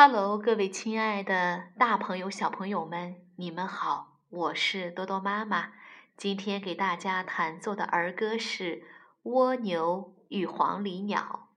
哈喽各位亲爱的大朋友小朋友们你们好我是多多妈妈。今天给大家弹奏的儿歌是蜗牛与黄鹂鸟。